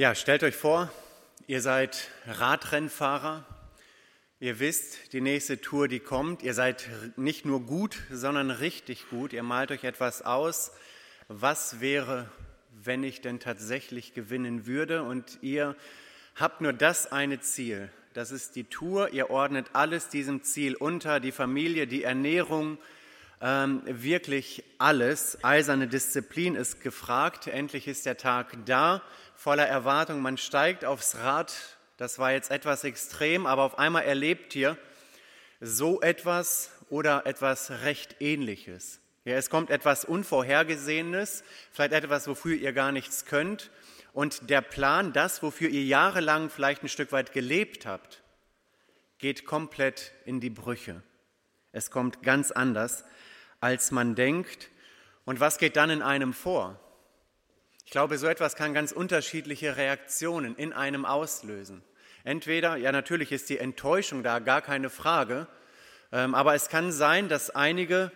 Ja, stellt euch vor, ihr seid Radrennfahrer. Ihr wisst, die nächste Tour, die kommt. Ihr seid nicht nur gut, sondern richtig gut. Ihr malt euch etwas aus. Was wäre, wenn ich denn tatsächlich gewinnen würde? Und ihr habt nur das eine Ziel. Das ist die Tour. Ihr ordnet alles diesem Ziel unter. Die Familie, die Ernährung, ähm, wirklich alles. Eiserne Disziplin ist gefragt. Endlich ist der Tag da voller Erwartung. Man steigt aufs Rad. Das war jetzt etwas extrem, aber auf einmal erlebt ihr so etwas oder etwas recht ähnliches. Ja, es kommt etwas Unvorhergesehenes, vielleicht etwas, wofür ihr gar nichts könnt. Und der Plan, das, wofür ihr jahrelang vielleicht ein Stück weit gelebt habt, geht komplett in die Brüche. Es kommt ganz anders, als man denkt. Und was geht dann in einem vor? Ich glaube, so etwas kann ganz unterschiedliche Reaktionen in einem auslösen. Entweder, ja natürlich ist die Enttäuschung da, gar keine Frage, ähm, aber es kann sein, dass einige,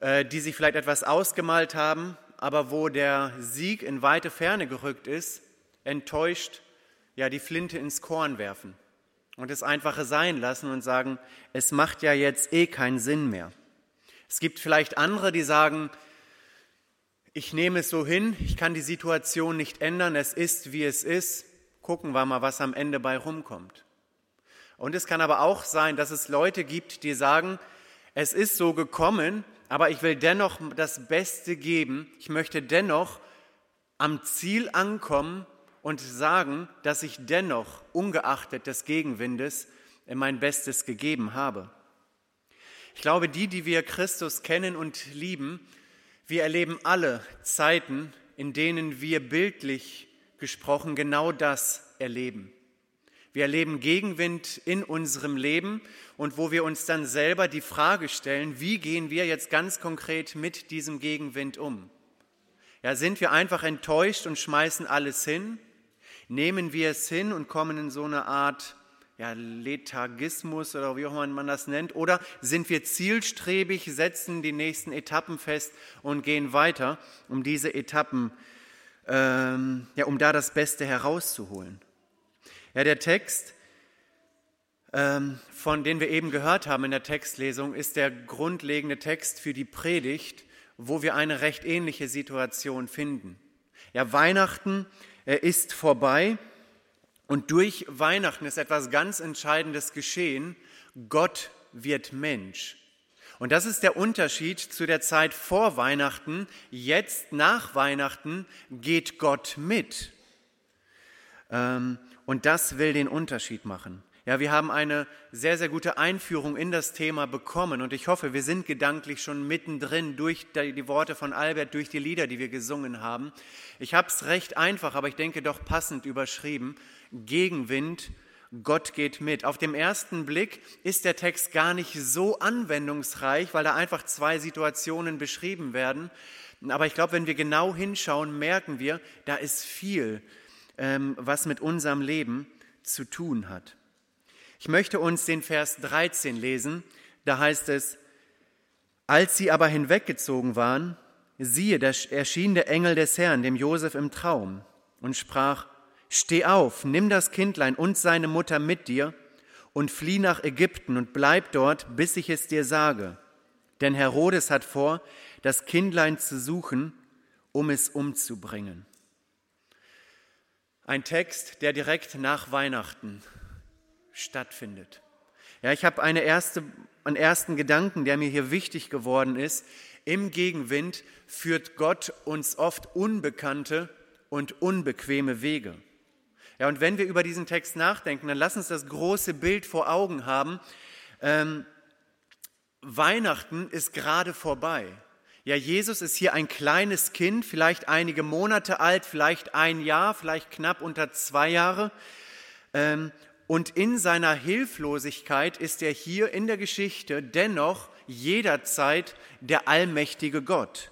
äh, die sich vielleicht etwas ausgemalt haben, aber wo der Sieg in weite Ferne gerückt ist, enttäuscht, ja die Flinte ins Korn werfen und es einfache sein lassen und sagen, es macht ja jetzt eh keinen Sinn mehr. Es gibt vielleicht andere, die sagen, ich nehme es so hin, ich kann die Situation nicht ändern, es ist, wie es ist, gucken wir mal, was am Ende bei rumkommt. Und es kann aber auch sein, dass es Leute gibt, die sagen, es ist so gekommen, aber ich will dennoch das Beste geben, ich möchte dennoch am Ziel ankommen und sagen, dass ich dennoch, ungeachtet des Gegenwindes, mein Bestes gegeben habe. Ich glaube, die, die wir Christus kennen und lieben, wir erleben alle Zeiten, in denen wir bildlich gesprochen genau das erleben. Wir erleben Gegenwind in unserem Leben und wo wir uns dann selber die Frage stellen, wie gehen wir jetzt ganz konkret mit diesem Gegenwind um? Ja, sind wir einfach enttäuscht und schmeißen alles hin? Nehmen wir es hin und kommen in so eine Art ja, Lethargismus oder wie auch immer man das nennt? Oder sind wir zielstrebig, setzen die nächsten Etappen fest und gehen weiter, um diese Etappen, ähm, ja, um da das Beste herauszuholen? Ja, der Text, ähm, von dem wir eben gehört haben in der Textlesung, ist der grundlegende Text für die Predigt, wo wir eine recht ähnliche Situation finden. Ja, Weihnachten äh, ist vorbei und durch Weihnachten ist etwas ganz Entscheidendes geschehen. Gott wird Mensch. Und das ist der Unterschied zu der Zeit vor Weihnachten. Jetzt nach Weihnachten geht Gott mit. Ähm, und das will den Unterschied machen. Ja, wir haben eine sehr, sehr gute Einführung in das Thema bekommen und ich hoffe, wir sind gedanklich schon mittendrin durch die Worte von Albert, durch die Lieder, die wir gesungen haben. Ich habe es recht einfach, aber ich denke doch passend überschrieben. Gegenwind, Gott geht mit. Auf dem ersten Blick ist der Text gar nicht so anwendungsreich, weil da einfach zwei Situationen beschrieben werden. Aber ich glaube, wenn wir genau hinschauen, merken wir, da ist viel, ähm, was mit unserem Leben zu tun hat. Ich möchte uns den Vers 13 lesen. Da heißt es, als sie aber hinweggezogen waren, siehe, da erschien der Engel des Herrn dem Josef im Traum und sprach, Steh auf, nimm das Kindlein und seine Mutter mit dir und flieh nach Ägypten und bleib dort, bis ich es dir sage. Denn Herodes hat vor, das Kindlein zu suchen, um es umzubringen. Ein Text, der direkt nach Weihnachten stattfindet. Ja, ich habe eine erste, einen ersten Gedanken, der mir hier wichtig geworden ist. Im Gegenwind führt Gott uns oft unbekannte und unbequeme Wege. Ja, und wenn wir über diesen Text nachdenken, dann lass uns das große Bild vor Augen haben. Ähm, Weihnachten ist gerade vorbei. Ja, Jesus ist hier ein kleines Kind, vielleicht einige Monate alt, vielleicht ein Jahr, vielleicht knapp unter zwei Jahre. Ähm, und in seiner Hilflosigkeit ist er hier in der Geschichte dennoch jederzeit der allmächtige Gott.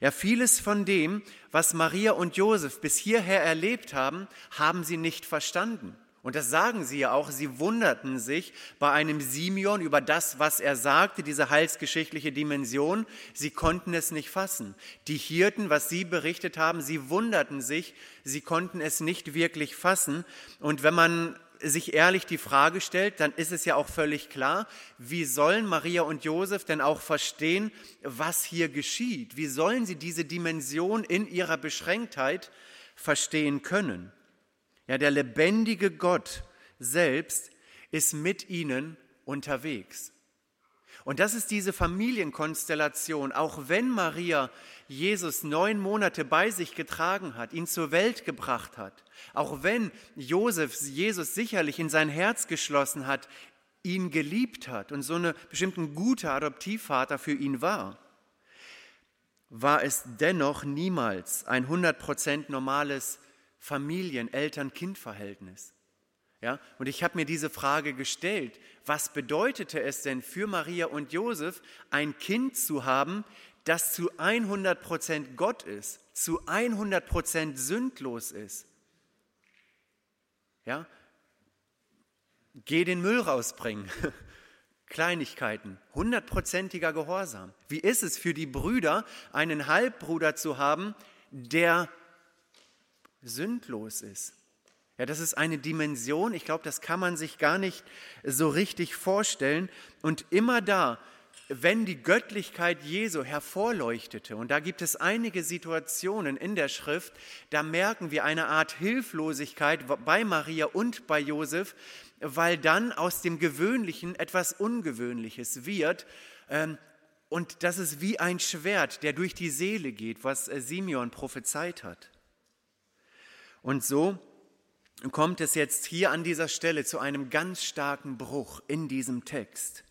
Ja, vieles von dem, was Maria und Josef bis hierher erlebt haben, haben sie nicht verstanden Und das sagen sie ja auch. Sie wunderten sich bei einem Simeon über das, was er sagte, diese heilsgeschichtliche Dimension. Sie konnten es nicht fassen. Die Hirten, was sie berichtet haben, sie wunderten sich. Sie konnten es nicht wirklich fassen. Und wenn man sich ehrlich die Frage stellt, dann ist es ja auch völlig klar, wie sollen Maria und Josef denn auch verstehen, was hier geschieht? Wie sollen sie diese Dimension in ihrer Beschränktheit verstehen können? Ja, der lebendige Gott selbst ist mit ihnen unterwegs. Und das ist diese Familienkonstellation. Auch wenn Maria Jesus neun Monate bei sich getragen hat, ihn zur Welt gebracht hat, auch wenn Josef Jesus sicherlich in sein Herz geschlossen hat, ihn geliebt hat und so eine bestimmte gute Adoptivvater für ihn war, war es dennoch niemals ein 100% normales Familien-, Eltern-Kind-Verhältnis. Ja, und ich habe mir diese Frage gestellt, was bedeutete es denn für Maria und Josef, ein Kind zu haben, das zu 100 Prozent Gott ist, zu 100 Prozent sündlos ist? Ja, geh den Müll rausbringen. Kleinigkeiten, hundertprozentiger Gehorsam. Wie ist es für die Brüder, einen Halbbruder zu haben, der sündlos ist? Ja, das ist eine Dimension, ich glaube, das kann man sich gar nicht so richtig vorstellen. Und immer da, wenn die Göttlichkeit Jesu hervorleuchtete, und da gibt es einige Situationen in der Schrift, da merken wir eine Art Hilflosigkeit bei Maria und bei Josef, weil dann aus dem Gewöhnlichen etwas Ungewöhnliches wird. Ähm, und das ist wie ein Schwert, der durch die Seele geht, was äh, Simeon prophezeit hat. Und so kommt es jetzt hier an dieser Stelle zu einem ganz starken Bruch in diesem Text.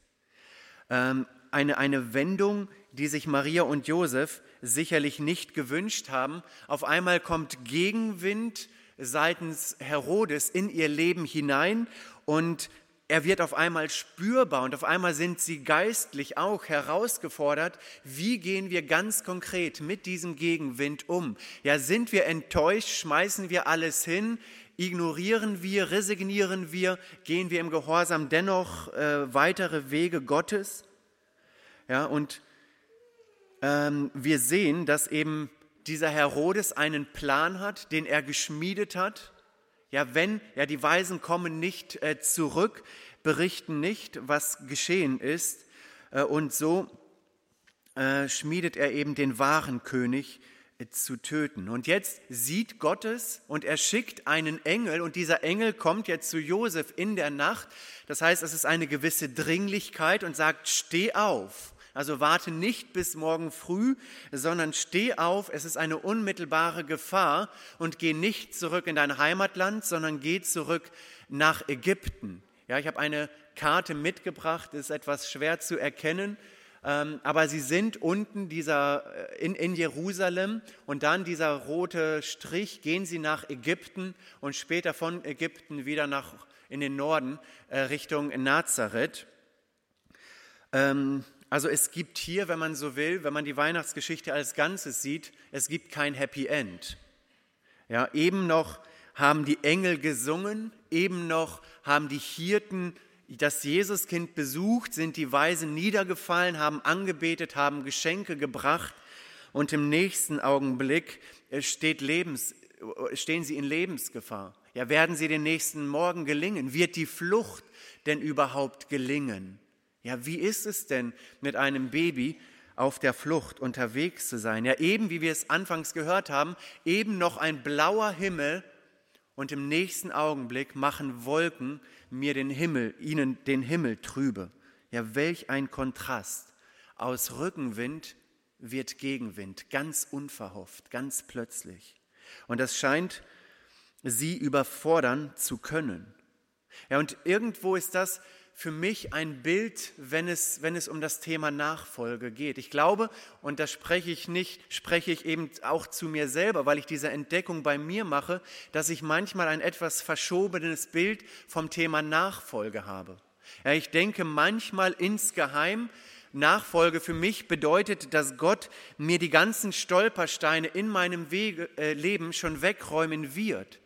Eine, eine Wendung, die sich Maria und Josef sicherlich nicht gewünscht haben. Auf einmal kommt Gegenwind seitens Herodes in ihr Leben hinein und er wird auf einmal spürbar und auf einmal sind sie geistlich auch herausgefordert. Wie gehen wir ganz konkret mit diesem Gegenwind um? Ja, sind wir enttäuscht? Schmeißen wir alles hin? Ignorieren wir, resignieren wir, gehen wir im Gehorsam dennoch äh, weitere Wege Gottes? Ja, und ähm, wir sehen, dass eben dieser Herodes einen Plan hat, den er geschmiedet hat. Ja, wenn, ja, die Weisen kommen nicht äh, zurück, berichten nicht, was geschehen ist. Äh, und so äh, schmiedet er eben den wahren König, zu töten. Und jetzt sieht Gott es und er schickt einen Engel und dieser Engel kommt jetzt zu Josef in der Nacht. Das heißt, es ist eine gewisse Dringlichkeit und sagt, steh auf. Also warte nicht bis morgen früh, sondern steh auf. Es ist eine unmittelbare Gefahr und geh nicht zurück in dein Heimatland, sondern geh zurück nach Ägypten. Ja, ich habe eine Karte mitgebracht, ist etwas schwer zu erkennen. Ähm, aber sie sind unten dieser, äh, in, in Jerusalem und dann dieser rote Strich, gehen sie nach Ägypten und später von Ägypten wieder nach, in den Norden äh, Richtung Nazareth. Ähm, also es gibt hier, wenn man so will, wenn man die Weihnachtsgeschichte als Ganzes sieht, es gibt kein Happy End. Ja, eben noch haben die Engel gesungen, eben noch haben die Hirten das Jesuskind besucht, sind die Weisen niedergefallen, haben angebetet, haben Geschenke gebracht und im nächsten Augenblick äh, Lebens, äh, stehen sie in Lebensgefahr. Ja, werden sie den nächsten Morgen gelingen? Wird die Flucht denn überhaupt gelingen? Ja, wie ist es denn mit einem Baby auf der Flucht unterwegs zu sein? Ja, eben wie wir es anfangs gehört haben, eben noch ein blauer Himmel und im nächsten Augenblick machen Wolken mir den Himmel, ihnen den Himmel trübe. Ja, welch ein Kontrast. Aus Rückenwind wird Gegenwind, ganz unverhofft, ganz plötzlich. Und das scheint sie überfordern zu können. Ja, und irgendwo ist das für mich ein Bild, wenn es, wenn es um das Thema Nachfolge geht. Ich glaube, und da spreche ich nicht, spreche ich eben auch zu mir selber, weil ich diese Entdeckung bei mir mache, dass ich manchmal ein etwas verschobenes Bild vom Thema Nachfolge habe. Ja, ich denke manchmal insgeheim, Nachfolge für mich bedeutet, dass Gott mir die ganzen Stolpersteine in meinem Wege, äh, Leben schon wegräumen wird.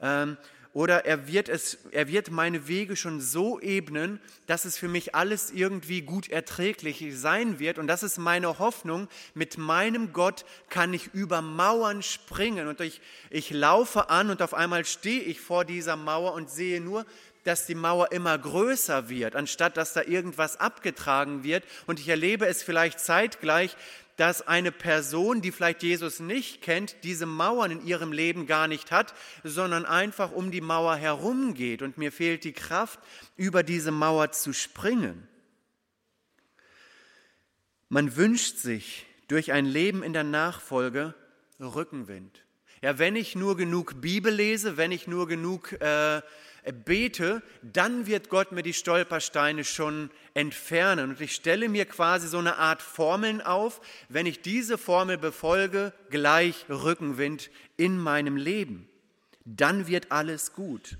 Ähm, oder er wird, es, er wird meine Wege schon so ebnen, dass es für mich alles irgendwie gut erträglich sein wird. Und das ist meine Hoffnung. Mit meinem Gott kann ich über Mauern springen. Und ich, ich laufe an und auf einmal stehe ich vor dieser Mauer und sehe nur, dass die Mauer immer größer wird, anstatt dass da irgendwas abgetragen wird. Und ich erlebe es vielleicht zeitgleich, dass eine Person, die vielleicht Jesus nicht kennt, diese Mauern in ihrem Leben gar nicht hat, sondern einfach um die Mauer herumgeht und mir fehlt die Kraft, über diese Mauer zu springen. Man wünscht sich durch ein Leben in der Nachfolge Rückenwind. Ja, wenn ich nur genug Bibel lese, wenn ich nur genug äh, bete, dann wird Gott mir die Stolpersteine schon entfernen. Und ich stelle mir quasi so eine Art Formeln auf. Wenn ich diese Formel befolge, gleich Rückenwind in meinem Leben. Dann wird alles gut.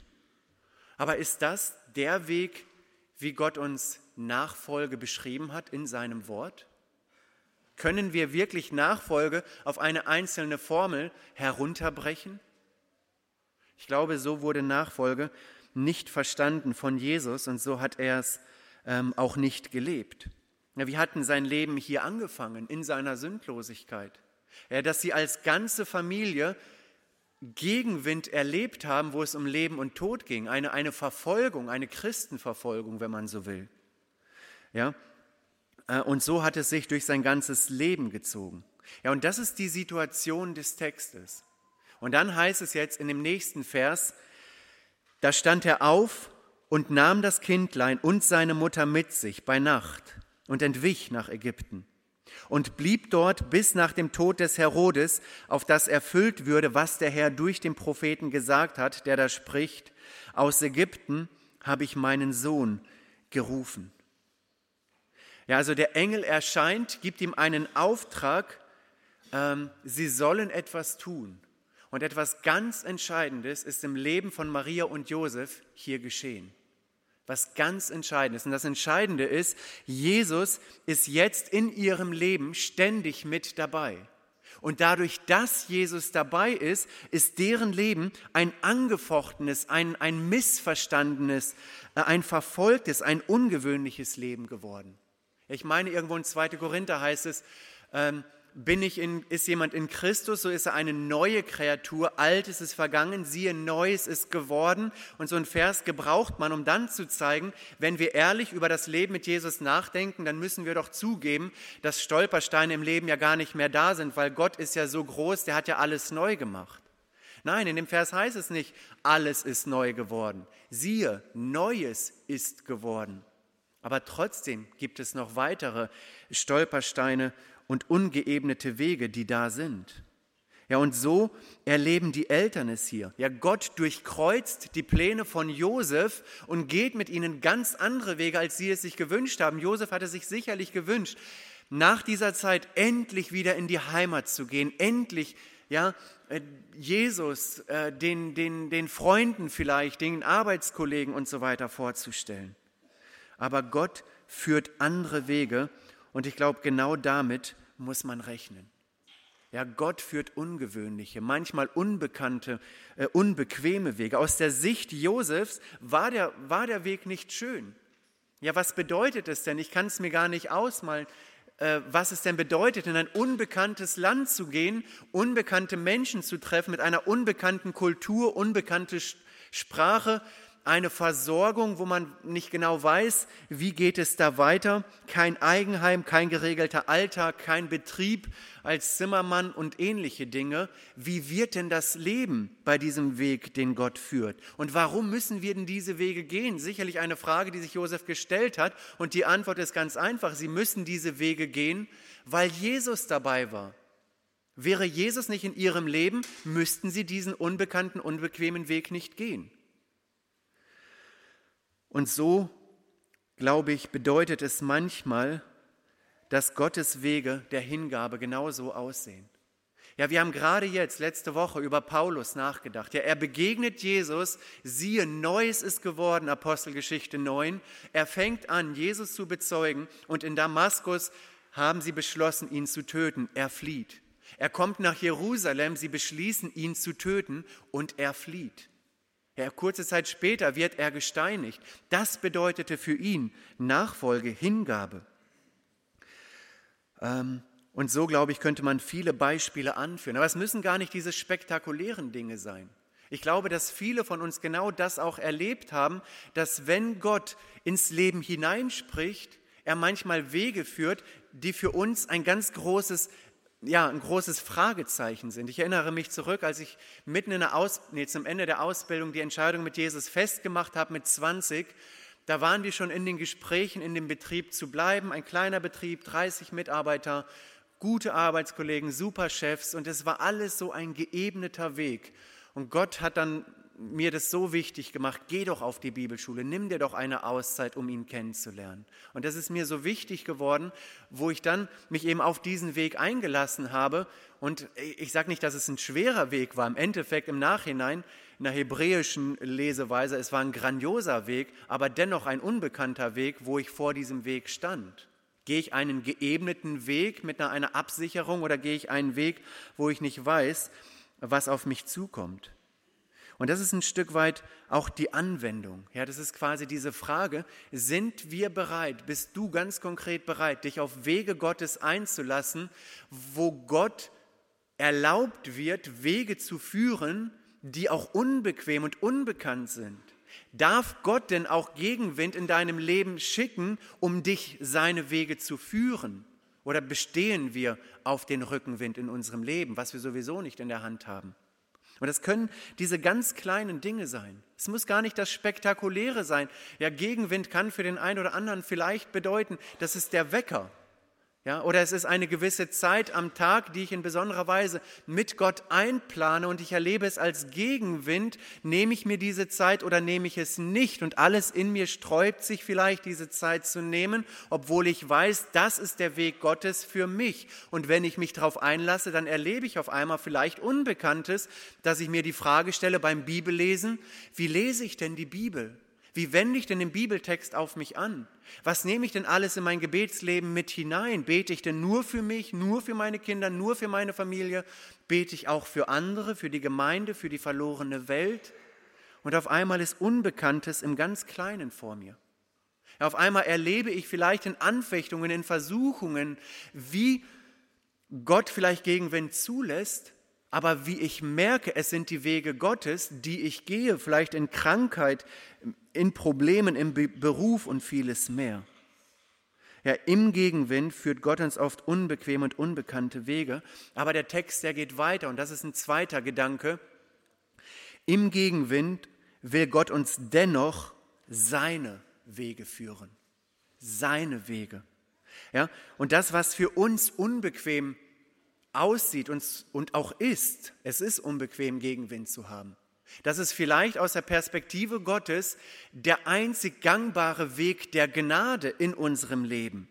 Aber ist das der Weg, wie Gott uns Nachfolge beschrieben hat in seinem Wort? Können wir wirklich Nachfolge auf eine einzelne Formel herunterbrechen? Ich glaube, so wurde Nachfolge nicht verstanden von Jesus und so hat er es ähm, auch nicht gelebt. Ja, wir hatten sein Leben hier angefangen, in seiner Sündlosigkeit. Ja, dass sie als ganze Familie Gegenwind erlebt haben, wo es um Leben und Tod ging. Eine, eine Verfolgung, eine Christenverfolgung, wenn man so will. Ja? Äh, und so hat es sich durch sein ganzes Leben gezogen. Ja, und das ist die Situation des Textes. Und dann heißt es jetzt in dem nächsten Vers, da stand er auf und nahm das Kindlein und seine Mutter mit sich bei Nacht und entwich nach Ägypten und blieb dort bis nach dem Tod des Herodes, auf das erfüllt würde, was der Herr durch den Propheten gesagt hat, der da spricht, aus Ägypten habe ich meinen Sohn gerufen. Ja, also der Engel erscheint, gibt ihm einen Auftrag, ähm, sie sollen etwas tun. Und etwas ganz Entscheidendes ist im Leben von Maria und Josef hier geschehen. Was ganz Entscheidendes. Und das Entscheidende ist, Jesus ist jetzt in ihrem Leben ständig mit dabei. Und dadurch, dass Jesus dabei ist, ist deren Leben ein angefochtenes, ein, ein missverstandenes, äh, ein verfolgtes, ein ungewöhnliches Leben geworden. Ich meine, irgendwo in 2. Korinther heißt es, ähm, bin ich in, ist jemand in Christus, so ist er eine neue Kreatur, altes ist vergangen, siehe, neues ist geworden. Und so ein Vers gebraucht man, um dann zu zeigen, wenn wir ehrlich über das Leben mit Jesus nachdenken, dann müssen wir doch zugeben, dass Stolpersteine im Leben ja gar nicht mehr da sind, weil Gott ist ja so groß, der hat ja alles neu gemacht. Nein, in dem Vers heißt es nicht, alles ist neu geworden. Siehe, Neues ist geworden. Aber trotzdem gibt es noch weitere Stolpersteine und ungeebnete Wege, die da sind. Ja, und so erleben die Eltern es hier. Ja, Gott durchkreuzt die Pläne von Josef und geht mit ihnen ganz andere Wege, als sie es sich gewünscht haben. Josef hatte sich sicherlich gewünscht, nach dieser Zeit endlich wieder in die Heimat zu gehen, endlich ja, äh, Jesus, äh, den, den, den Freunden vielleicht, den Arbeitskollegen und so weiter vorzustellen. Aber Gott führt andere Wege und ich glaube, genau damit muss man rechnen. Ja, Gott führt ungewöhnliche, manchmal unbekannte, äh, unbequeme Wege. Aus der Sicht Josefs war der, war der Weg nicht schön. Ja, was bedeutet es denn? Ich kann es mir gar nicht ausmalen, äh, was es denn bedeutet, in ein unbekanntes Land zu gehen, unbekannte Menschen zu treffen, mit einer unbekannten Kultur, unbekannte Sprache, eine Versorgung, wo man nicht genau weiß, wie geht es da weiter, kein Eigenheim, kein geregelter Alltag, kein Betrieb als Zimmermann und ähnliche Dinge. Wie wird denn das Leben bei diesem Weg, den Gott führt? Und warum müssen wir denn diese Wege gehen? Sicherlich eine Frage, die sich Josef gestellt hat und die Antwort ist ganz einfach. Sie müssen diese Wege gehen, weil Jesus dabei war. Wäre Jesus nicht in ihrem Leben, müssten sie diesen unbekannten, unbequemen Weg nicht gehen. Und so, glaube ich, bedeutet es manchmal, dass Gottes Wege der Hingabe genauso aussehen. Ja, wir haben gerade jetzt, letzte Woche, über Paulus nachgedacht. Ja, er begegnet Jesus, siehe, Neues ist geworden, Apostelgeschichte 9. Er fängt an, Jesus zu bezeugen und in Damaskus haben sie beschlossen, ihn zu töten. Er flieht. Er kommt nach Jerusalem, sie beschließen, ihn zu töten und er flieht. Ja, kurze Zeit später wird er gesteinigt. Das bedeutete für ihn Nachfolge, Hingabe. Ähm, und so, glaube ich, könnte man viele Beispiele anführen. Aber es müssen gar nicht diese spektakulären Dinge sein. Ich glaube, dass viele von uns genau das auch erlebt haben, dass wenn Gott ins Leben hineinspricht, er manchmal Wege führt, die für uns ein ganz großes ja, ein großes Fragezeichen sind. Ich erinnere mich zurück, als ich mitten in der Aus, nee, zum Ende der Ausbildung die Entscheidung mit Jesus festgemacht habe mit 20. Da waren wir schon in den Gesprächen, in dem Betrieb zu bleiben. Ein kleiner Betrieb, 30 Mitarbeiter, gute Arbeitskollegen, super Chefs und es war alles so ein geebneter Weg. Und Gott hat dann mir das so wichtig gemacht, geh doch auf die Bibelschule, nimm dir doch eine Auszeit, um ihn kennenzulernen. Und das ist mir so wichtig geworden, wo ich dann mich eben auf diesen Weg eingelassen habe. Und ich sage nicht, dass es ein schwerer Weg war, im Endeffekt im Nachhinein, in der hebräischen Leseweise, es war ein grandioser Weg, aber dennoch ein unbekannter Weg, wo ich vor diesem Weg stand. Gehe ich einen geebneten Weg mit einer Absicherung oder gehe ich einen Weg, wo ich nicht weiß, was auf mich zukommt? Und das ist ein Stück weit auch die Anwendung. Ja, das ist quasi diese Frage, sind wir bereit, bist du ganz konkret bereit, dich auf Wege Gottes einzulassen, wo Gott erlaubt wird, Wege zu führen, die auch unbequem und unbekannt sind? Darf Gott denn auch Gegenwind in deinem Leben schicken, um dich seine Wege zu führen? Oder bestehen wir auf den Rückenwind in unserem Leben, was wir sowieso nicht in der Hand haben? Und das können diese ganz kleinen Dinge sein. Es muss gar nicht das Spektakuläre sein. Ja, Gegenwind kann für den einen oder anderen vielleicht bedeuten, das ist der Wecker, ja, oder es ist eine gewisse Zeit am Tag, die ich in besonderer Weise mit Gott einplane und ich erlebe es als Gegenwind. Nehme ich mir diese Zeit oder nehme ich es nicht? Und alles in mir sträubt sich vielleicht, diese Zeit zu nehmen, obwohl ich weiß, das ist der Weg Gottes für mich. Und wenn ich mich darauf einlasse, dann erlebe ich auf einmal vielleicht Unbekanntes, dass ich mir die Frage stelle beim Bibellesen, wie lese ich denn die Bibel? Wie wende ich denn den Bibeltext auf mich an? Was nehme ich denn alles in mein Gebetsleben mit hinein? Bete ich denn nur für mich, nur für meine Kinder, nur für meine Familie? Bete ich auch für andere, für die Gemeinde, für die verlorene Welt? Und auf einmal ist Unbekanntes im ganz Kleinen vor mir. Auf einmal erlebe ich vielleicht in Anfechtungen, in Versuchungen, wie Gott vielleicht Gegenwind zulässt, aber wie ich merke, es sind die Wege Gottes, die ich gehe, vielleicht in Krankheit, in Problemen, im Beruf und vieles mehr. Ja, im Gegenwind führt Gott uns oft unbequeme und unbekannte Wege, aber der Text, der geht weiter und das ist ein zweiter Gedanke. Im Gegenwind will Gott uns dennoch seine Wege führen. Seine Wege. Ja, und das, was für uns unbequem aussieht und, und auch ist, es ist unbequem, Gegenwind zu haben. Das ist vielleicht aus der Perspektive Gottes der einzig gangbare Weg der Gnade in unserem Leben.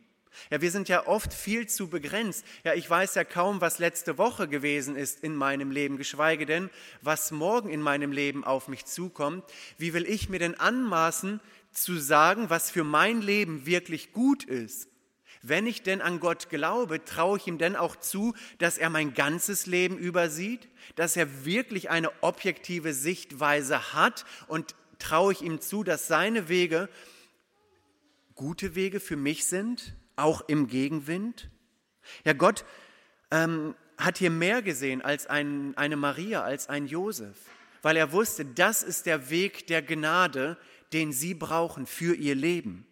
Ja, wir sind ja oft viel zu begrenzt. Ja, ich weiß ja kaum, was letzte Woche gewesen ist in meinem Leben, geschweige denn, was morgen in meinem Leben auf mich zukommt. Wie will ich mir denn anmaßen, zu sagen, was für mein Leben wirklich gut ist? Wenn ich denn an Gott glaube, traue ich ihm denn auch zu, dass er mein ganzes Leben übersieht, dass er wirklich eine objektive Sichtweise hat und traue ich ihm zu, dass seine Wege gute Wege für mich sind, auch im Gegenwind? Ja, Gott ähm, hat hier mehr gesehen als ein, eine Maria, als ein Josef, weil er wusste, das ist der Weg der Gnade, den sie brauchen für ihr Leben.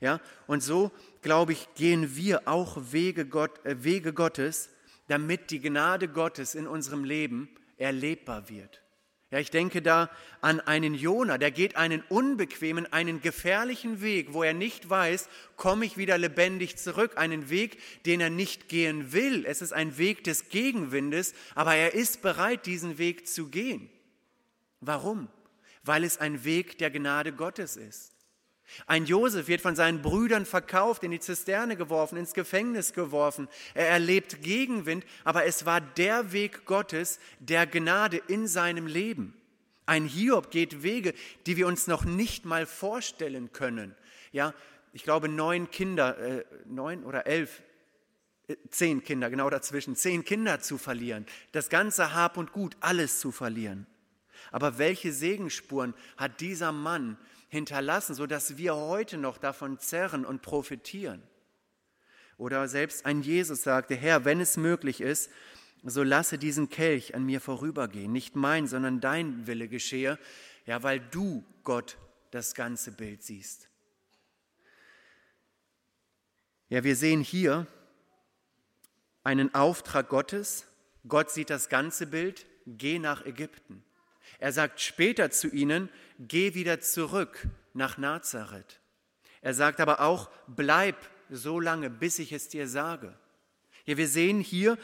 Ja, und so glaube ich, gehen wir auch Wege, Gott, äh, Wege Gottes, damit die Gnade Gottes in unserem Leben erlebbar wird. Ja, ich denke da an einen Jona, der geht einen unbequemen, einen gefährlichen Weg, wo er nicht weiß, komme ich wieder lebendig zurück, einen Weg, den er nicht gehen will. Es ist ein Weg des Gegenwindes, aber er ist bereit, diesen Weg zu gehen. Warum? Weil es ein Weg der Gnade Gottes ist. Ein Josef wird von seinen Brüdern verkauft, in die Zisterne geworfen, ins Gefängnis geworfen. Er erlebt Gegenwind, aber es war der Weg Gottes, der Gnade in seinem Leben. Ein Hiob geht Wege, die wir uns noch nicht mal vorstellen können. Ja, ich glaube neun Kinder, äh, neun oder elf, äh, zehn Kinder, genau dazwischen, zehn Kinder zu verlieren, das ganze Hab und Gut, alles zu verlieren. Aber welche Segensspuren hat dieser Mann hinterlassen, sodass wir heute noch davon zerren und profitieren? Oder selbst ein Jesus sagte, Herr, wenn es möglich ist, so lasse diesen Kelch an mir vorübergehen. Nicht mein, sondern dein Wille geschehe, ja, weil du, Gott, das ganze Bild siehst. Ja, wir sehen hier einen Auftrag Gottes. Gott sieht das ganze Bild, geh nach Ägypten. Er sagt später zu ihnen, geh wieder zurück nach Nazareth. Er sagt aber auch, bleib so lange, bis ich es dir sage. Ja, wir sehen hier,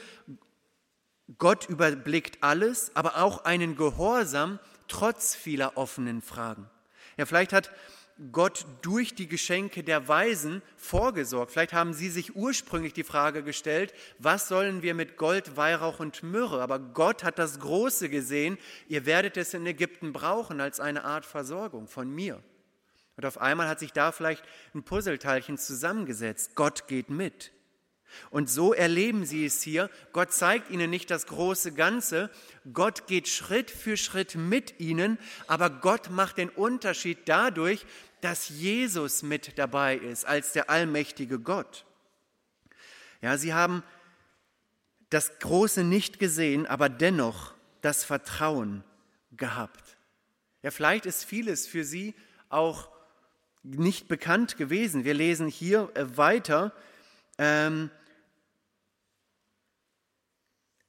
Gott überblickt alles, aber auch einen Gehorsam trotz vieler offenen Fragen. Ja, vielleicht hat Gott durch die Geschenke der Weisen vorgesorgt. Vielleicht haben sie sich ursprünglich die Frage gestellt, was sollen wir mit Gold, Weihrauch und Myrrhe? Aber Gott hat das Große gesehen, ihr werdet es in Ägypten brauchen als eine Art Versorgung von mir. Und auf einmal hat sich da vielleicht ein Puzzleteilchen zusammengesetzt. Gott geht mit. Und so erleben sie es hier. Gott zeigt ihnen nicht das große Ganze. Gott geht Schritt für Schritt mit ihnen, aber Gott macht den Unterschied dadurch, dass Jesus mit dabei ist als der allmächtige Gott. Ja, sie haben das Große nicht gesehen, aber dennoch das Vertrauen gehabt. Ja, vielleicht ist vieles für sie auch nicht bekannt gewesen. Wir lesen hier weiter. Ähm,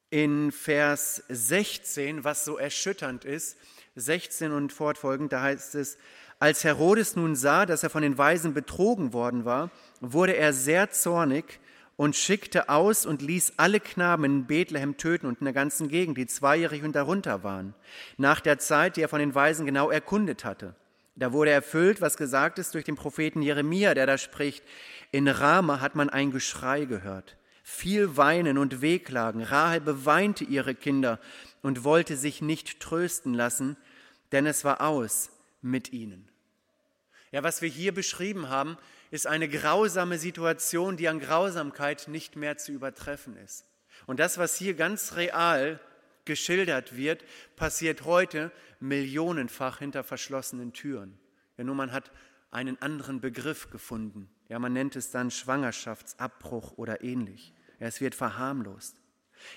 in Vers 16, was so erschütternd ist, 16 und fortfolgend, da heißt es, als Herodes nun sah, dass er von den Weisen betrogen worden war, wurde er sehr zornig und schickte aus und ließ alle Knaben in Bethlehem töten und in der ganzen Gegend, die zweijährig und darunter waren, nach der Zeit, die er von den Weisen genau erkundet hatte. Da wurde erfüllt, was gesagt ist durch den Propheten Jeremia, der da spricht, in Rama hat man ein Geschrei gehört viel Weinen und Wehklagen. Rahel beweinte ihre Kinder und wollte sich nicht trösten lassen, denn es war aus mit ihnen. Ja, was wir hier beschrieben haben, ist eine grausame Situation, die an Grausamkeit nicht mehr zu übertreffen ist. Und das, was hier ganz real geschildert wird, passiert heute millionenfach hinter verschlossenen Türen. Ja, nur man hat einen anderen Begriff gefunden. Ja, man nennt es dann Schwangerschaftsabbruch oder ähnlich. Ja, es wird verharmlost.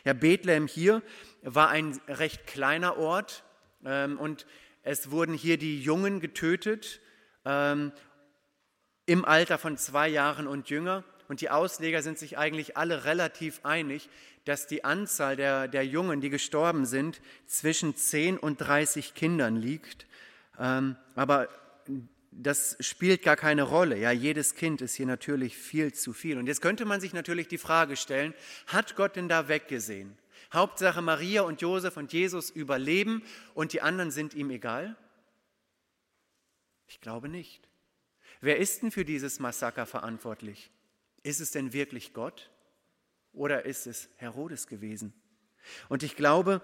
Ja, Bethlehem hier war ein recht kleiner Ort ähm, und es wurden hier die Jungen getötet ähm, im Alter von zwei Jahren und jünger. Und die Ausleger sind sich eigentlich alle relativ einig, dass die Anzahl der, der Jungen, die gestorben sind, zwischen 10 und 30 Kindern liegt. Ähm, aber das spielt gar keine Rolle. Ja, jedes Kind ist hier natürlich viel zu viel. Und jetzt könnte man sich natürlich die Frage stellen, hat Gott denn da weggesehen? Hauptsache Maria und Josef und Jesus überleben und die anderen sind ihm egal? Ich glaube nicht. Wer ist denn für dieses Massaker verantwortlich? Ist es denn wirklich Gott oder ist es Herodes gewesen? Und ich glaube,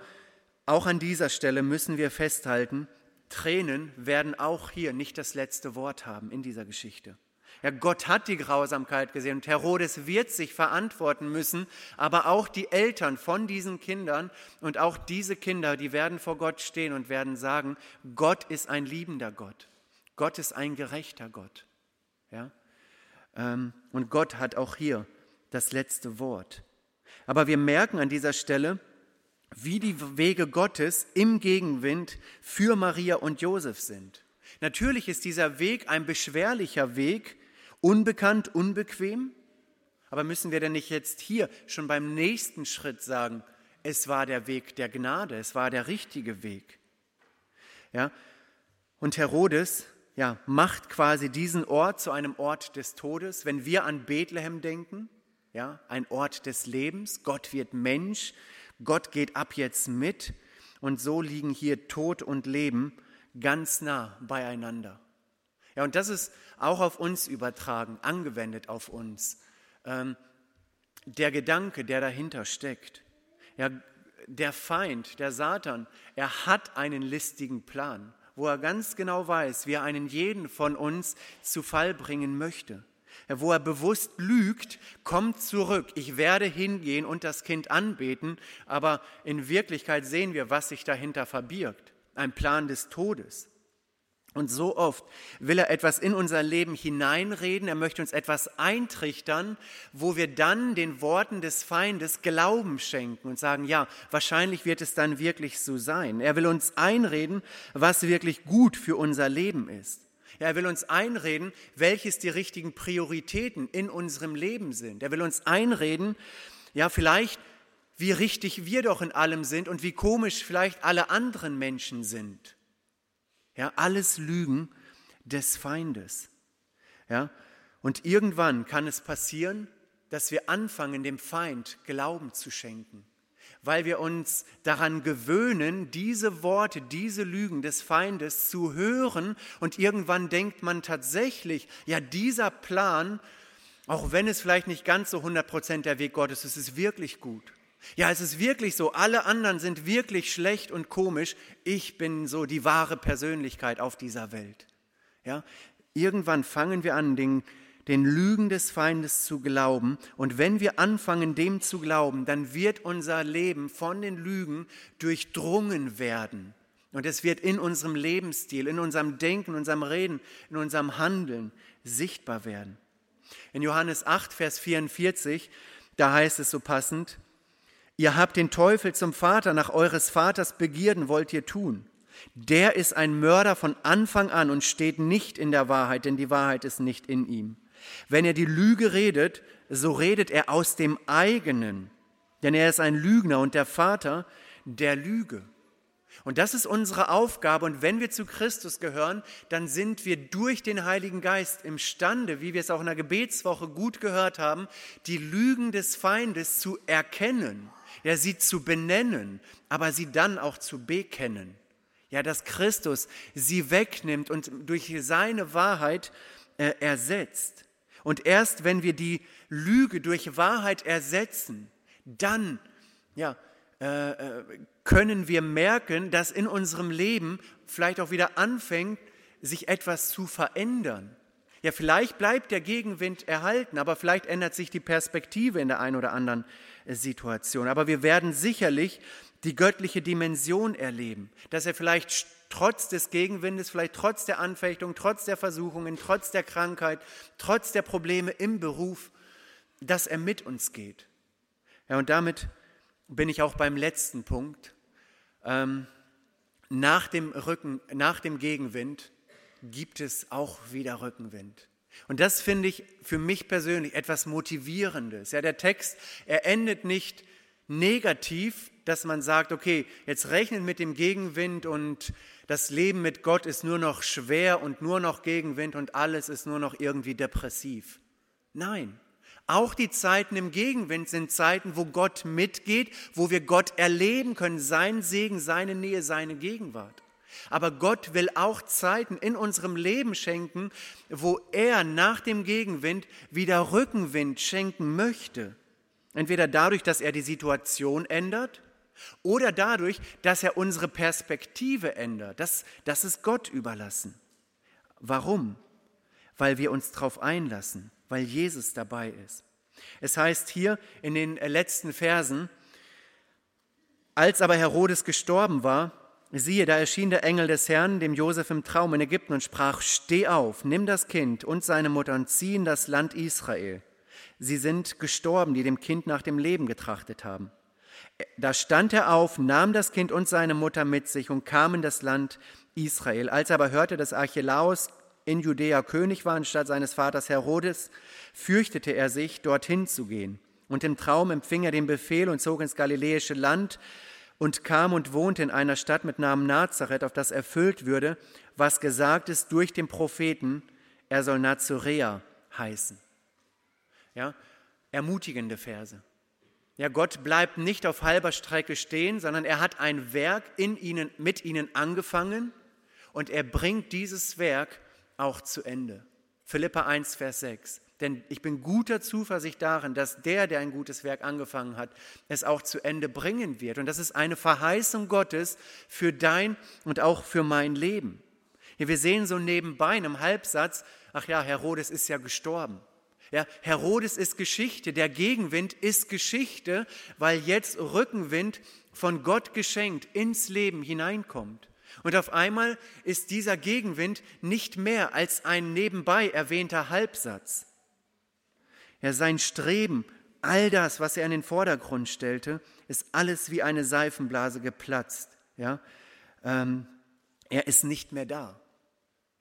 auch an dieser Stelle müssen wir festhalten, Tränen werden auch hier nicht das letzte Wort haben in dieser Geschichte. Ja, Gott hat die Grausamkeit gesehen und Herodes wird sich verantworten müssen, aber auch die Eltern von diesen Kindern und auch diese Kinder, die werden vor Gott stehen und werden sagen, Gott ist ein liebender Gott, Gott ist ein gerechter Gott. Ja? Ähm, und Gott hat auch hier das letzte Wort. Aber wir merken an dieser Stelle, wie die Wege Gottes im Gegenwind für Maria und Josef sind. Natürlich ist dieser Weg ein beschwerlicher Weg, unbekannt, unbequem, aber müssen wir denn nicht jetzt hier schon beim nächsten Schritt sagen, es war der Weg der Gnade, es war der richtige Weg. Ja? Und Herodes ja, macht quasi diesen Ort zu einem Ort des Todes. Wenn wir an Bethlehem denken, ja, ein Ort des Lebens, Gott wird Mensch, Gott geht ab jetzt mit und so liegen hier Tod und Leben ganz nah beieinander. Ja, und das ist auch auf uns übertragen, angewendet auf uns. Ähm, der Gedanke, der dahinter steckt. Ja, der Feind, der Satan, er hat einen listigen Plan, wo er ganz genau weiß, wie er einen jeden von uns zu Fall bringen möchte wo er bewusst lügt, kommt zurück. Ich werde hingehen und das Kind anbeten, aber in Wirklichkeit sehen wir, was sich dahinter verbirgt. ein Plan des Todes. Und so oft will er etwas in unser Leben hineinreden, er möchte uns etwas eintrichtern, wo wir dann den Worten des Feindes Glauben schenken und sagen, ja, wahrscheinlich wird es dann wirklich so sein. Er will uns einreden, was wirklich gut für unser Leben ist. Er will uns einreden, welches die richtigen Prioritäten in unserem Leben sind. Er will uns einreden, ja, vielleicht, wie richtig wir doch in allem sind und wie komisch vielleicht alle anderen Menschen sind. Ja, alles Lügen des Feindes. Ja, und irgendwann kann es passieren, dass wir anfangen, dem Feind Glauben zu schenken, weil wir uns daran gewöhnen, diese Worte, diese Lügen des Feindes zu hören und irgendwann denkt man tatsächlich, ja, dieser Plan, auch wenn es vielleicht nicht ganz so 100% der Weg Gottes ist, ist wirklich gut. Ja, es ist wirklich so, alle anderen sind wirklich schlecht und komisch. Ich bin so die wahre Persönlichkeit auf dieser Welt. Ja, irgendwann fangen wir an, den, den Lügen des Feindes zu glauben. Und wenn wir anfangen, dem zu glauben, dann wird unser Leben von den Lügen durchdrungen werden. Und es wird in unserem Lebensstil, in unserem Denken, in unserem Reden, in unserem Handeln sichtbar werden. In Johannes 8, Vers 44, da heißt es so passend, Ihr habt den Teufel zum Vater, nach eures Vaters Begierden wollt ihr tun. Der ist ein Mörder von Anfang an und steht nicht in der Wahrheit, denn die Wahrheit ist nicht in ihm. Wenn er die Lüge redet, so redet er aus dem eigenen, denn er ist ein Lügner und der Vater der Lüge. Und das ist unsere Aufgabe. Und wenn wir zu Christus gehören, dann sind wir durch den Heiligen Geist imstande, wie wir es auch in der Gebetswoche gut gehört haben, die Lügen des Feindes zu erkennen, ja, sie zu benennen, aber sie dann auch zu bekennen. Ja, dass Christus sie wegnimmt und durch seine Wahrheit äh, ersetzt. Und erst wenn wir die Lüge durch Wahrheit ersetzen, dann ja, äh, äh, können wir merken, dass in unserem Leben vielleicht auch wieder anfängt, sich etwas zu verändern. Ja, vielleicht bleibt der Gegenwind erhalten, aber vielleicht ändert sich die Perspektive in der einen oder anderen Situation. Aber wir werden sicherlich die göttliche Dimension erleben, dass er vielleicht trotz des Gegenwindes, vielleicht trotz der Anfechtung, trotz der Versuchungen, trotz der Krankheit, trotz der Probleme im Beruf, dass er mit uns geht. Ja, und damit bin ich auch beim letzten Punkt. Ähm, nach dem Rücken, nach dem Gegenwind gibt es auch wieder Rückenwind. Und das finde ich für mich persönlich etwas Motivierendes. Ja, der Text, er endet nicht negativ, dass man sagt, okay, jetzt rechnen mit dem Gegenwind und das Leben mit Gott ist nur noch schwer und nur noch Gegenwind und alles ist nur noch irgendwie depressiv. Nein, auch die Zeiten im Gegenwind sind Zeiten, wo Gott mitgeht, wo wir Gott erleben können, seinen Segen, seine Nähe, seine Gegenwart. Aber Gott will auch Zeiten in unserem Leben schenken, wo er nach dem Gegenwind wieder Rückenwind schenken möchte. Entweder dadurch, dass er die Situation ändert oder dadurch, dass er unsere Perspektive ändert. Das, das ist Gott überlassen. Warum? Weil wir uns darauf einlassen weil Jesus dabei ist. Es heißt hier in den letzten Versen, als aber Herodes gestorben war, siehe, da erschien der Engel des Herrn dem Josef im Traum in Ägypten und sprach, steh auf, nimm das Kind und seine Mutter und zieh in das Land Israel. Sie sind gestorben, die dem Kind nach dem Leben getrachtet haben. Da stand er auf, nahm das Kind und seine Mutter mit sich und kam in das Land Israel. Als er aber hörte, dass Archelaus in Judäa König war anstatt seines Vaters Herodes, fürchtete er sich, dorthin zu gehen. Und im Traum empfing er den Befehl und zog ins galiläische Land und kam und wohnte in einer Stadt mit Namen Nazareth, auf das erfüllt würde, was gesagt ist durch den Propheten, er soll Nazorea heißen. Ja, ermutigende Verse. Ja, Gott bleibt nicht auf halber Strecke stehen, sondern er hat ein Werk in ihnen, mit ihnen angefangen und er bringt dieses Werk auch zu Ende. Philippa 1, Vers 6. Denn ich bin guter Zuversicht darin, dass der, der ein gutes Werk angefangen hat, es auch zu Ende bringen wird. Und das ist eine Verheißung Gottes für dein und auch für mein Leben. Ja, wir sehen so nebenbei in einem Halbsatz, ach ja, Herodes ist ja gestorben. Ja, Herodes ist Geschichte, der Gegenwind ist Geschichte, weil jetzt Rückenwind von Gott geschenkt ins Leben hineinkommt. Und auf einmal ist dieser Gegenwind nicht mehr als ein nebenbei erwähnter Halbsatz. Ja, sein Streben, all das, was er in den Vordergrund stellte, ist alles wie eine Seifenblase geplatzt. Ja, ähm, er ist nicht mehr da.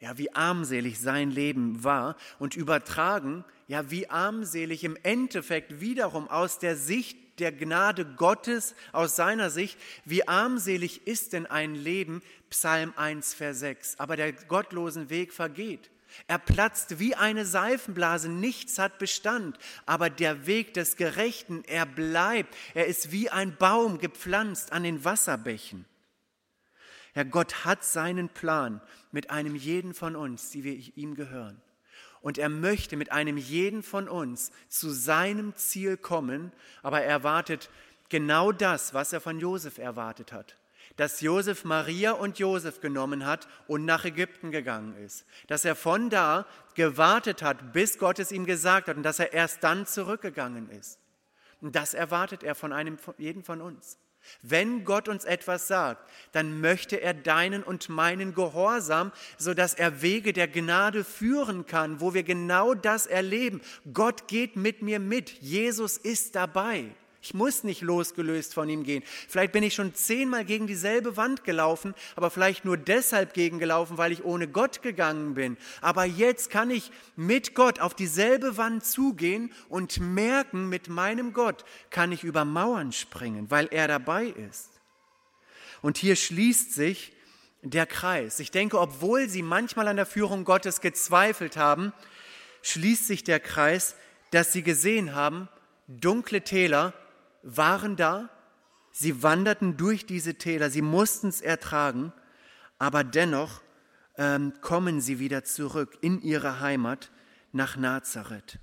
Ja, wie armselig sein Leben war und übertragen, ja, wie armselig im Endeffekt wiederum aus der Sicht der Gnade Gottes, aus seiner Sicht, wie armselig ist denn ein Leben, Psalm 1, Vers 6. Aber der gottlosen Weg vergeht. Er platzt wie eine Seifenblase, nichts hat Bestand, aber der Weg des Gerechten, er bleibt, er ist wie ein Baum gepflanzt an den Wasserbächen. Herr Gott hat seinen Plan mit einem jeden von uns, die wir ihm gehören. Und er möchte mit einem jeden von uns zu seinem Ziel kommen, aber er erwartet genau das, was er von Josef erwartet hat dass Josef Maria und Josef genommen hat und nach Ägypten gegangen ist. Dass er von da gewartet hat, bis Gott es ihm gesagt hat und dass er erst dann zurückgegangen ist. Und das erwartet er von einem jeden von uns. Wenn Gott uns etwas sagt, dann möchte er deinen und meinen Gehorsam, sodass er Wege der Gnade führen kann, wo wir genau das erleben. Gott geht mit mir mit. Jesus ist dabei. Ich muss nicht losgelöst von ihm gehen. Vielleicht bin ich schon zehnmal gegen dieselbe Wand gelaufen, aber vielleicht nur deshalb gegengelaufen, weil ich ohne Gott gegangen bin. Aber jetzt kann ich mit Gott auf dieselbe Wand zugehen und merken, mit meinem Gott kann ich über Mauern springen, weil er dabei ist. Und hier schließt sich der Kreis. Ich denke, obwohl sie manchmal an der Führung Gottes gezweifelt haben, schließt sich der Kreis, dass sie gesehen haben, dunkle Täler waren da, sie wanderten durch diese Täler, sie mussten es ertragen, aber dennoch ähm, kommen sie wieder zurück in ihre Heimat nach Nazareth.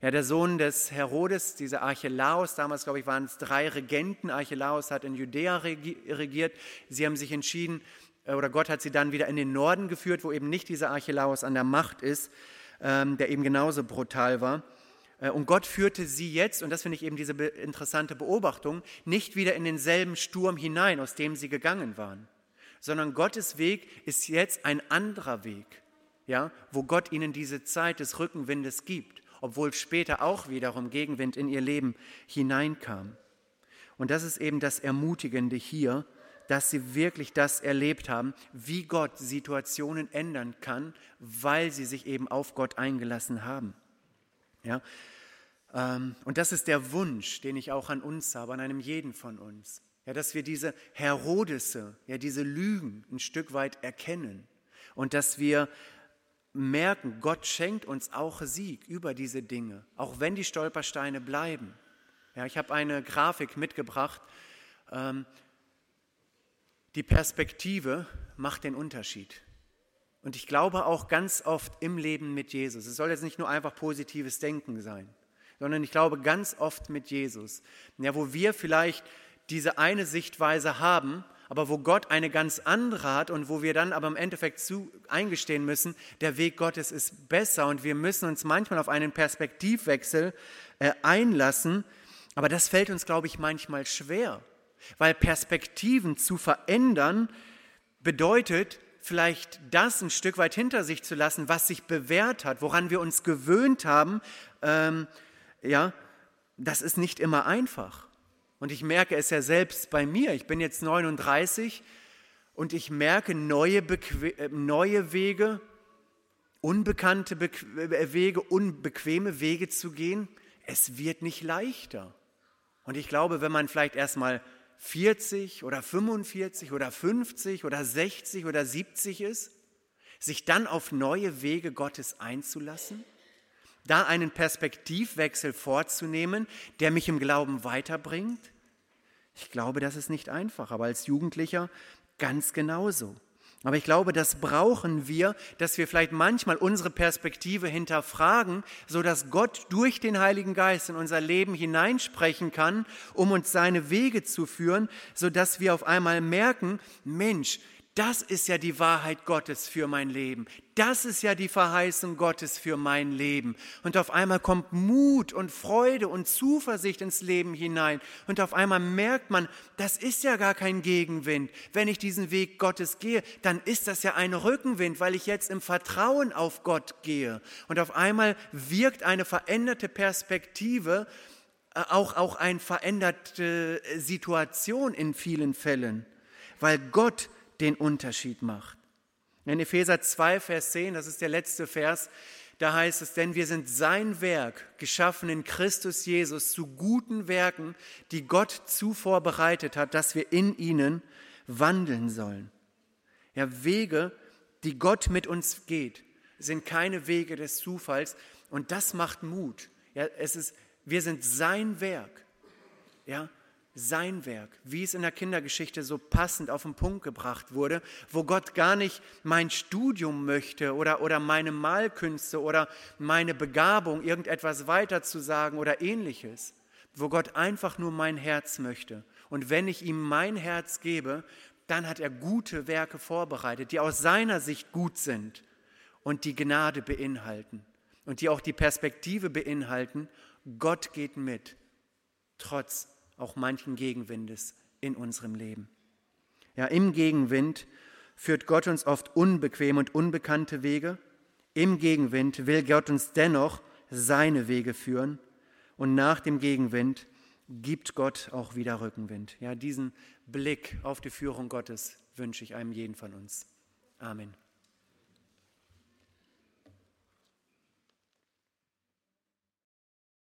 Ja, der Sohn des Herodes, dieser Archelaus, damals glaube ich waren es drei Regenten, Archelaus hat in Judäa regiert, sie haben sich entschieden, äh, oder Gott hat sie dann wieder in den Norden geführt, wo eben nicht dieser Archelaus an der Macht ist, ähm, der eben genauso brutal war. Äh, und Gott führte sie jetzt, und das finde ich eben diese interessante Beobachtung, nicht wieder in denselben Sturm hinein, aus dem sie gegangen waren, sondern Gottes Weg ist jetzt ein anderer Weg, ja, wo Gott ihnen diese Zeit des Rückenwindes gibt, obwohl später auch wiederum Gegenwind in ihr Leben hineinkam. Und das ist eben das Ermutigende hier, dass sie wirklich das erlebt haben, wie Gott Situationen ändern kann, weil sie sich eben auf Gott eingelassen haben. Ja, ähm, und das ist der Wunsch, den ich auch an uns habe, an einem jeden von uns. Ja, dass wir diese Herodisse, ja, diese Lügen ein Stück weit erkennen und dass wir merken, Gott schenkt uns auch Sieg über diese Dinge, auch wenn die Stolpersteine bleiben. Ja, ich habe eine Grafik mitgebracht. Ähm, die Perspektive macht den Unterschied. Und ich glaube auch ganz oft im Leben mit Jesus. Es soll jetzt nicht nur einfach positives Denken sein sondern ich glaube ganz oft mit Jesus. Ja, wo wir vielleicht diese eine Sichtweise haben, aber wo Gott eine ganz andere hat und wo wir dann aber im Endeffekt zu eingestehen müssen, der Weg Gottes ist besser und wir müssen uns manchmal auf einen Perspektivwechsel äh, einlassen, aber das fällt uns, glaube ich, manchmal schwer, weil Perspektiven zu verändern bedeutet, vielleicht das ein Stück weit hinter sich zu lassen, was sich bewährt hat, woran wir uns gewöhnt haben, ähm, ja, das ist nicht immer einfach. Und ich merke es ja selbst bei mir. Ich bin jetzt 39 und ich merke neue, äh, neue Wege, unbekannte Be äh, Wege, unbequeme Wege zu gehen. Es wird nicht leichter. Und ich glaube, wenn man vielleicht erstmal 40 oder 45 oder 50 oder 60 oder 70 ist, sich dann auf neue Wege Gottes einzulassen, da einen Perspektivwechsel vorzunehmen, der mich im Glauben weiterbringt? Ich glaube, das ist nicht einfach, aber als Jugendlicher ganz genauso. Aber ich glaube, das brauchen wir, dass wir vielleicht manchmal unsere Perspektive hinterfragen, so dass Gott durch den Heiligen Geist in unser Leben hineinsprechen kann, um uns seine Wege zu führen, so dass wir auf einmal merken, Mensch, Das ist ja die Wahrheit Gottes für mein Leben. Das ist ja die Verheißung Gottes für mein Leben. Und auf einmal kommt Mut und Freude und Zuversicht ins Leben hinein. Und auf einmal merkt man, das ist ja gar kein Gegenwind. Wenn ich diesen Weg Gottes gehe, dann ist das ja ein Rückenwind, weil ich jetzt im Vertrauen auf Gott gehe. Und auf einmal wirkt eine veränderte Perspektive, äh, auch, auch eine veränderte Situation in vielen Fällen, weil Gott den Unterschied macht. In Epheser 2, Vers 10, das ist der letzte Vers, da heißt es, denn wir sind sein Werk, geschaffen in Christus Jesus zu guten Werken, die Gott zuvor bereitet hat, dass wir in ihnen wandeln sollen. Ja, Wege, die Gott mit uns geht, sind keine Wege des Zufalls und das macht Mut. Ja, es ist, wir sind sein Werk. Ja, sein Werk, wie es in der Kindergeschichte so passend auf den Punkt gebracht wurde, wo Gott gar nicht mein Studium möchte oder, oder meine Malkünste oder meine Begabung, irgendetwas weiterzusagen oder ähnliches, wo Gott einfach nur mein Herz möchte. Und wenn ich ihm mein Herz gebe, dann hat er gute Werke vorbereitet, die aus seiner Sicht gut sind und die Gnade beinhalten und die auch die Perspektive beinhalten, Gott geht mit, trotz auch manchen Gegenwindes in unserem Leben. Ja, im Gegenwind führt Gott uns oft unbequeme und unbekannte Wege. Im Gegenwind will Gott uns dennoch seine Wege führen. Und nach dem Gegenwind gibt Gott auch wieder Rückenwind. Ja, diesen Blick auf die Führung Gottes wünsche ich einem jeden von uns. Amen.